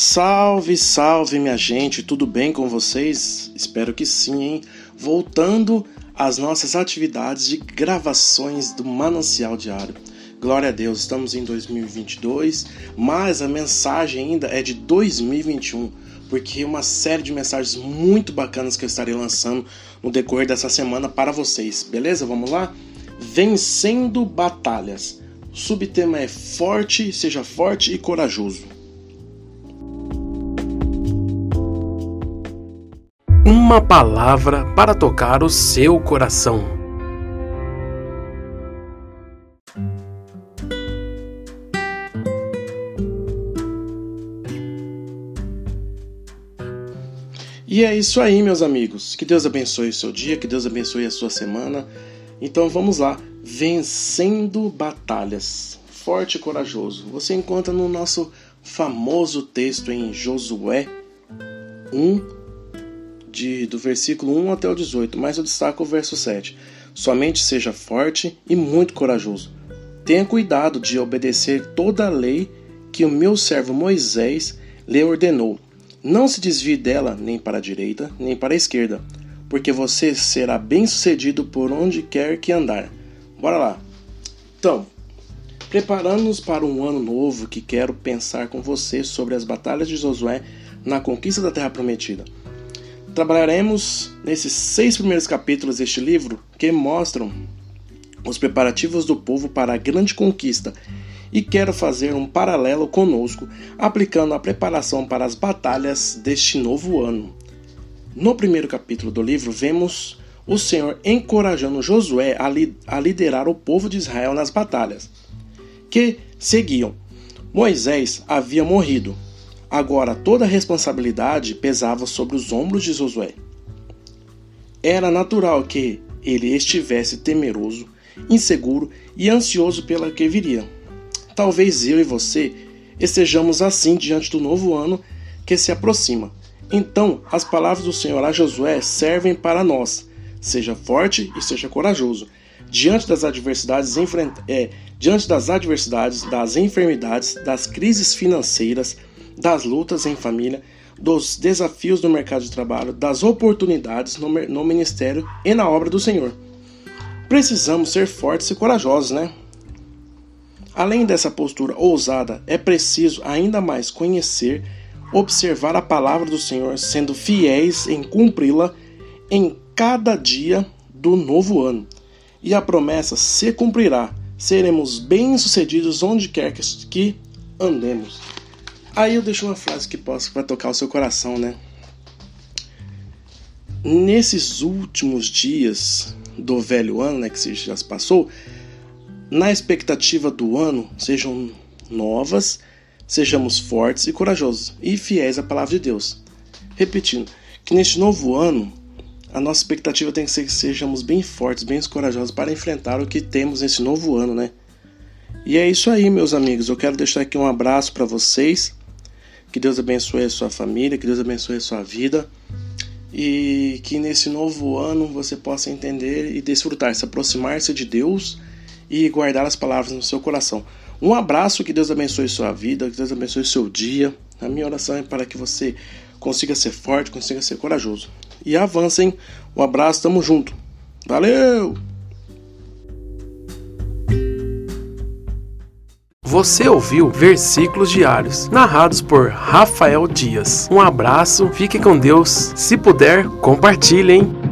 Salve, salve, minha gente, tudo bem com vocês? Espero que sim, hein? Voltando às nossas atividades de gravações do Manancial Diário. Glória a Deus, estamos em 2022, mas a mensagem ainda é de 2021, porque uma série de mensagens muito bacanas que eu estarei lançando no decorrer dessa semana para vocês, beleza? Vamos lá? Vencendo batalhas. O subtema é forte, seja forte e corajoso. Uma palavra para tocar o seu coração. E é isso aí, meus amigos. Que Deus abençoe o seu dia, que Deus abençoe a sua semana. Então vamos lá, vencendo batalhas. Forte e corajoso. Você encontra no nosso famoso texto em Josué 1, de, do versículo 1 até o 18, mas eu destaco o verso 7. Somente seja forte e muito corajoso. Tenha cuidado de obedecer toda a lei que o meu servo Moisés lhe ordenou. Não se desvie dela nem para a direita, nem para a esquerda, porque você será bem-sucedido por onde quer que andar. Bora lá. Então, preparando-nos para um ano novo que quero pensar com você sobre as batalhas de Josué na conquista da terra prometida. Trabalharemos nesses seis primeiros capítulos deste livro que mostram os preparativos do povo para a grande conquista e quero fazer um paralelo conosco, aplicando a preparação para as batalhas deste novo ano. No primeiro capítulo do livro, vemos o Senhor encorajando Josué a, li a liderar o povo de Israel nas batalhas que seguiam. Moisés havia morrido, Agora toda a responsabilidade pesava sobre os ombros de Josué. Era natural que ele estivesse temeroso, inseguro e ansioso pela que viria. Talvez eu e você estejamos assim diante do novo ano que se aproxima. Então, as palavras do Senhor a Josué servem para nós. Seja forte e seja corajoso. Diante das adversidades, é, diante das adversidades, das enfermidades, das crises financeiras, das lutas em família, dos desafios do mercado de trabalho, das oportunidades no, no ministério e na obra do Senhor. Precisamos ser fortes e corajosos, né? Além dessa postura ousada, é preciso ainda mais conhecer, observar a palavra do Senhor, sendo fiéis em cumpri-la em cada dia do novo ano. E a promessa se cumprirá. Seremos bem-sucedidos onde quer que andemos. Aí eu deixo uma frase que possa vai tocar o seu coração, né? Nesses últimos dias do velho ano, né, que já se passou, na expectativa do ano, sejam novas, sejamos fortes e corajosos e fiéis à palavra de Deus. Repetindo, que neste novo ano, a nossa expectativa tem que ser que sejamos bem fortes, bem corajosos para enfrentar o que temos nesse novo ano, né? E é isso aí, meus amigos. Eu quero deixar aqui um abraço para vocês. Que Deus abençoe a sua família, que Deus abençoe a sua vida e que nesse novo ano você possa entender e desfrutar, se aproximar-se de Deus e guardar as palavras no seu coração. Um abraço, que Deus abençoe sua vida, que Deus abençoe seu dia. A minha oração é para que você consiga ser forte, consiga ser corajoso. E avancem. Um abraço, tamo junto. Valeu! Você ouviu versículos diários, narrados por Rafael Dias. Um abraço, fique com Deus. Se puder, compartilhem.